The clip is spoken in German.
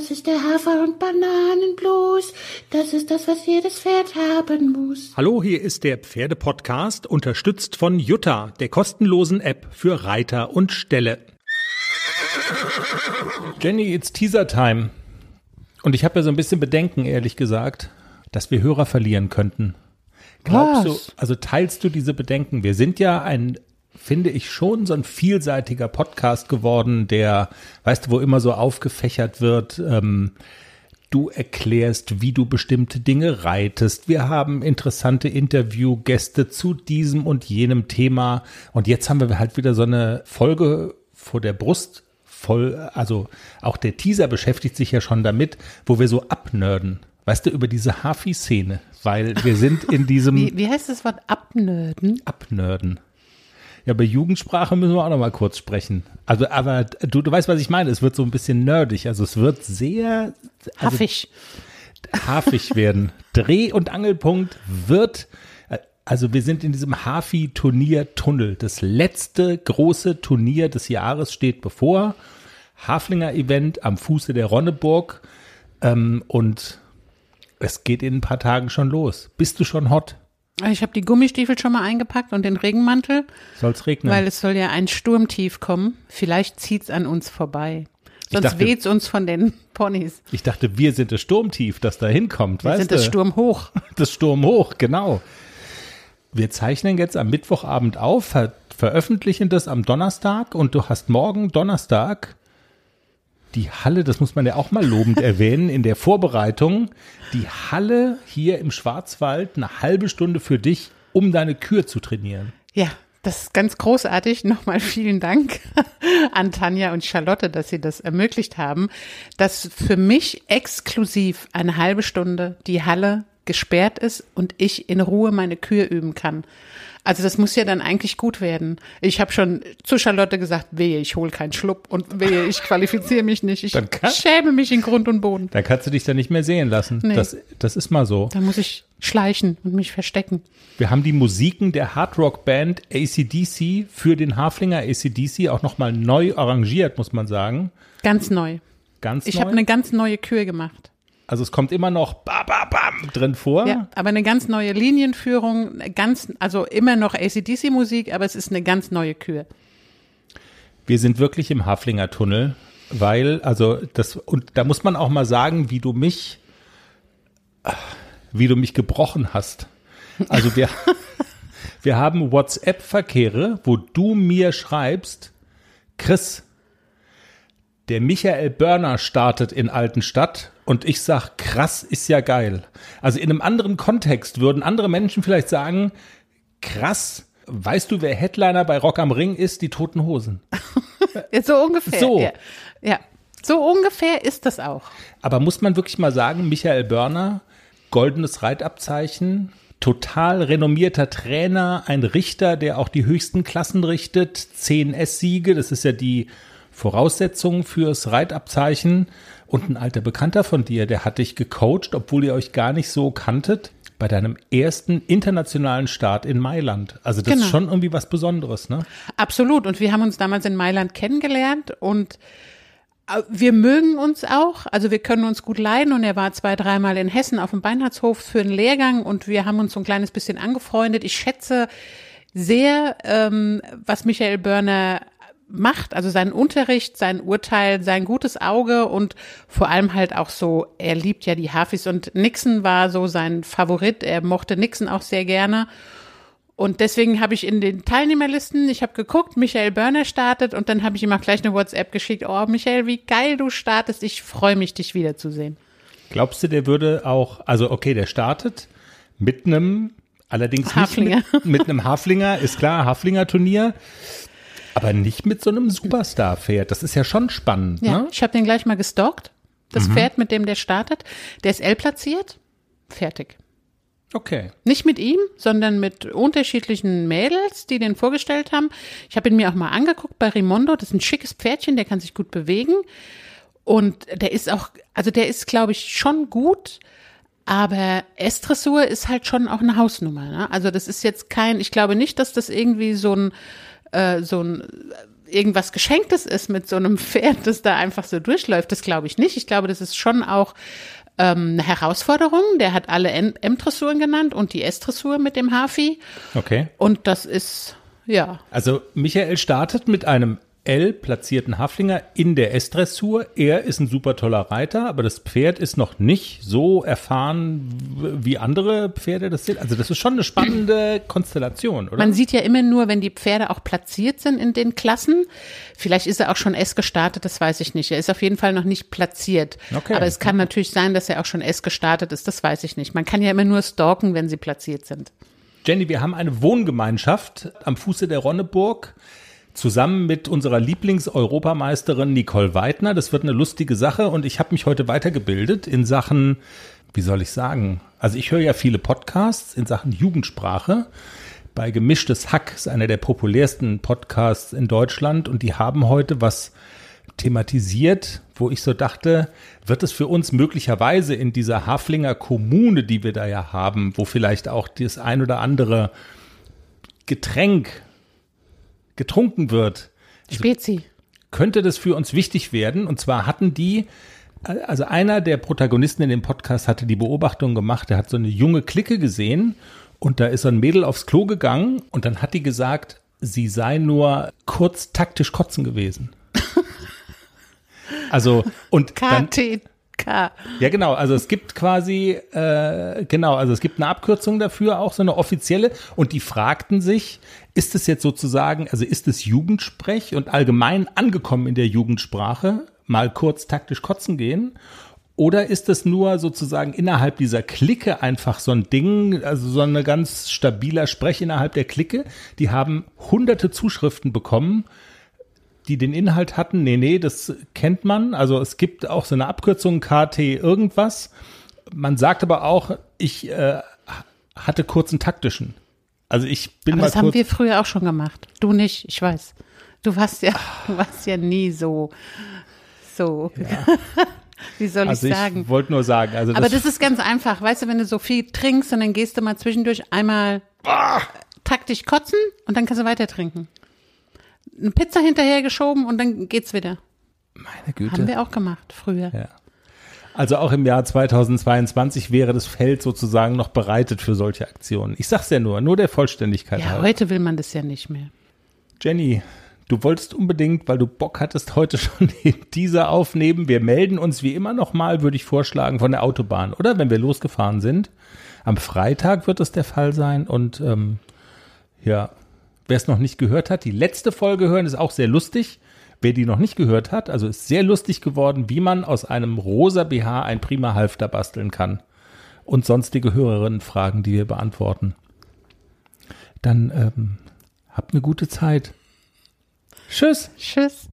Das ist der Hafer- und Bananenblues. Das ist das, was jedes Pferd haben muss. Hallo, hier ist der Pferdepodcast, unterstützt von Jutta, der kostenlosen App für Reiter und Ställe. Jenny, it's Teaser Time. Und ich habe ja so ein bisschen Bedenken, ehrlich gesagt, dass wir Hörer verlieren könnten. Glaubst Was? du, also teilst du diese Bedenken? Wir sind ja ein, finde ich, schon so ein vielseitiger Podcast geworden, der, weißt du, wo immer so aufgefächert wird, ähm, du erklärst, wie du bestimmte Dinge reitest. Wir haben interessante Interviewgäste zu diesem und jenem Thema. Und jetzt haben wir halt wieder so eine Folge vor der Brust voll, also auch der Teaser beschäftigt sich ja schon damit, wo wir so abnörden. Weißt du, über diese Hafi-Szene, weil wir sind in diesem Wie, wie heißt das Wort abnörden? Abnörden. Ja, bei Jugendsprache müssen wir auch noch mal kurz sprechen. Also, aber du, du weißt, was ich meine. Es wird so ein bisschen nerdig. Also, es wird sehr also, Haffig. hafig werden. Dreh- und Angelpunkt wird, also wir sind in diesem Hafi-Turnier-Tunnel. Das letzte große Turnier des Jahres steht bevor. Haflinger-Event am Fuße der Ronneburg. Ähm, und es geht in ein paar Tagen schon los. Bist du schon hot? Ich habe die Gummistiefel schon mal eingepackt und den Regenmantel, Soll's regnen? weil es soll ja ein Sturmtief kommen. Vielleicht zieht's an uns vorbei. Sonst dachte- weht's uns von den Ponys. ich dachte, wir sind das Sturmtief, das da hinkommt. Wir weißt sind du? das Sturm hoch. Das Sturm hoch, genau. Wir zeichnen jetzt am Mittwochabend auf, ver veröffentlichen das am Donnerstag und du hast morgen Donnerstag die Halle, das muss man ja auch mal lobend erwähnen, in der Vorbereitung, die Halle hier im Schwarzwald eine halbe Stunde für dich, um deine Kür zu trainieren. Ja, das ist ganz großartig. Nochmal vielen Dank an Tanja und Charlotte, dass sie das ermöglicht haben, dass für mich exklusiv eine halbe Stunde die Halle gesperrt ist und ich in Ruhe meine Kür üben kann. Also das muss ja dann eigentlich gut werden. Ich habe schon zu Charlotte gesagt, wehe, ich hole keinen Schlupp und wehe, ich qualifiziere mich nicht. Ich Dann kann- schäme mich in Grund und Boden. Da kannst du dich dann nicht mehr sehen lassen. Nee. Das, das ist mal so. Da muss ich schleichen und mich verstecken. Wir haben die Musiken der Hardrock-Band ACDC für den Haflinger ACDC auch nochmal neu arrangiert, muss man sagen. Ganz neu. Ganz Ich habe eine ganz neue Kür gemacht. Also es kommt immer noch ba, ba, bam drin vor. Ja, aber eine ganz neue Linienführung, ganz, also immer noch ACDC-Musik, aber es ist eine ganz neue Kür. Wir sind wirklich im Haflinger Tunnel, weil, also das, und da muss man auch mal sagen, wie du mich, wie du mich gebrochen hast. Also wir, wir haben WhatsApp-Verkehre, wo du mir schreibst, Chris, der Michael Börner startet in Altenstadt und ich sag, krass, ist ja geil. Also in einem anderen Kontext würden andere Menschen vielleicht sagen, krass, weißt du, wer Headliner bei Rock am Ring ist? Die Toten Hosen. So ungefähr. So. Ja. ja, so ungefähr ist das auch. Aber muss man wirklich mal sagen, Michael Börner, goldenes Reitabzeichen, total renommierter Trainer, ein Richter, der auch die höchsten Klassen richtet, 10 S-Siege, das ist ja die Voraussetzung fürs Reitabzeichen. Und ein alter Bekannter von dir, der hat dich gecoacht, obwohl ihr euch gar nicht so kanntet, bei deinem ersten internationalen Start in Mailand. Also das Genau. ist schon irgendwie was Besonderes, ne? Absolut. Und wir haben uns damals in Mailand kennengelernt und äh, wir mögen uns auch, also wir können uns gut leiden und er war zwei, dreimal in Hessen auf dem Beinhardshof für einen Lehrgang und wir haben uns so ein kleines bisschen angefreundet. Ich schätze sehr, ähm, was Michael Börner macht, also seinen Unterricht, sein Urteil, sein gutes Auge und vor allem halt auch so, er liebt ja die Hafis und Nixon war so sein Favorit, er mochte Nixon auch sehr gerne. Und deswegen habe ich in den Teilnehmerlisten, ich habe geguckt, Michael Börner startet und dann habe ich ihm auch gleich eine WhatsApp geschickt. Oh, Michael, wie geil du startest. Ich freue mich, dich wiederzusehen. Glaubst du, der würde auch, also okay, der startet mit einem, allerdings Haflinger. mit, mit einem Haflinger, ist klar, Haflinger-Turnier, aber nicht mit so einem Superstar-Pferd. Das ist ja schon spannend, Ja, ne? ich habe den gleich mal gestalkt. Das Pferd, mit dem der startet, der ist L platziert. Fertig. Okay. Nicht mit ihm, sondern mit unterschiedlichen Mädels, die den vorgestellt haben. Ich habe ihn mir auch mal angeguckt bei Rimondo. Das ist ein schickes Pferdchen, der kann sich gut bewegen. Und der ist auch, also der ist, glaube ich, schon gut. Aber S-Dressur ist halt schon auch eine Hausnummer. Ne? Also das ist jetzt kein, ich glaube nicht, dass das irgendwie so ein, äh, so ein irgendwas Geschenktes ist mit so einem Pferd, das da einfach so durchläuft. Das glaube ich nicht. Ich glaube, das ist schon auch ähm, eine Herausforderung. Der hat alle M-Dressuren genannt und die S-Dressur mit dem Hafi. Okay. Und das ist, ja. Also Michael startet mit einem L platzierten Haflinger in der S-Dressur. Er ist ein super toller Reiter, aber das Pferd ist noch nicht so erfahren, wie andere Pferde das sind. Also das ist schon eine spannende Konstellation, oder? Man sieht ja immer nur, wenn die Pferde auch platziert sind in den Klassen. Vielleicht ist er auch schon S gestartet, das weiß ich nicht. Er ist auf jeden Fall noch nicht platziert. Okay. Aber es kann natürlich sein, dass er auch schon S gestartet ist, das weiß ich nicht. Man kann ja immer nur stalken, wenn sie platziert sind. Jenny, wir haben eine Wohngemeinschaft am Fuße der Ronneburg zusammen mit unserer Lieblingseuropameisterin Nicole Weidner. Das wird eine lustige Sache und ich habe mich heute weitergebildet in Sachen, wie soll ich sagen, also ich höre ja viele Podcasts in Sachen Jugendsprache. Bei Gemischtes Hack ist einer der populärsten Podcasts in Deutschland und die haben heute was thematisiert, wo ich so dachte, wird es für uns möglicherweise in dieser Haflinger Kommune, die wir da ja haben, wo vielleicht auch das ein oder andere Getränk getrunken wird, Spezi. könnte das für uns wichtig werden. Und zwar hatten die, also einer der Protagonisten in dem Podcast hatte die Beobachtung gemacht, er hat so eine junge Clique gesehen und da ist so ein Mädel aufs Klo gegangen und dann hat die gesagt, sie sei nur kurz taktisch kotzen gewesen. Also und dann, KTK. ja, genau. Also es gibt quasi, äh, genau, also es gibt eine Abkürzung dafür, auch so eine offizielle. Und die fragten sich, ist es jetzt sozusagen, also ist es Jugendsprech und allgemein angekommen in der Jugendsprache, mal kurz taktisch kotzen gehen? Oder ist es nur sozusagen innerhalb dieser Clique einfach so ein Ding, also so ein ganz stabiler Sprech innerhalb der Clique? Die haben hunderte Zuschriften bekommen, die den Inhalt hatten, nee, nee, das kennt man. Also es gibt auch so eine Abkürzung KT irgendwas. Man sagt aber auch, ich äh, hatte kurzen taktischen. Also ich bin Aber mal das haben wir früher auch schon gemacht. Du nicht, ich weiß. Du warst ja, du warst ja nie so, so. Wie soll also ich ich sagen? wollte nur sagen, also Aber das ist ganz einfach. Weißt du, wenn du so viel trinkst und dann gehst du mal zwischendurch einmal Ah! taktisch kotzen und dann kannst du weiter trinken. Eine Pizza hinterhergeschoben und dann geht's wieder. meine Güte. Haben wir auch gemacht früher. Ja. Also auch im Jahr 2022 wäre das Feld sozusagen noch bereitet für solche Aktionen. Ich sag's ja nur, nur der Vollständigkeit Ja, halber. heute will man das ja nicht mehr. Jenny, du wolltest unbedingt, weil du Bock hattest, heute schon den Teaser aufnehmen. Wir melden uns wie immer nochmal, würde ich vorschlagen, von der Autobahn, oder? Wenn wir losgefahren sind. Am Freitag wird es der Fall sein. Und ähm, ja, wer es noch nicht gehört hat, die letzte Folge hören ist auch sehr lustig. Wer die noch nicht gehört hat, also ist sehr lustig geworden, wie man aus einem rosa BH ein prima Halfter basteln kann. Und sonstige Hörerinnenfragen, die wir beantworten. Dann ähm, habt eine gute Zeit. Tschüss. Tschüss.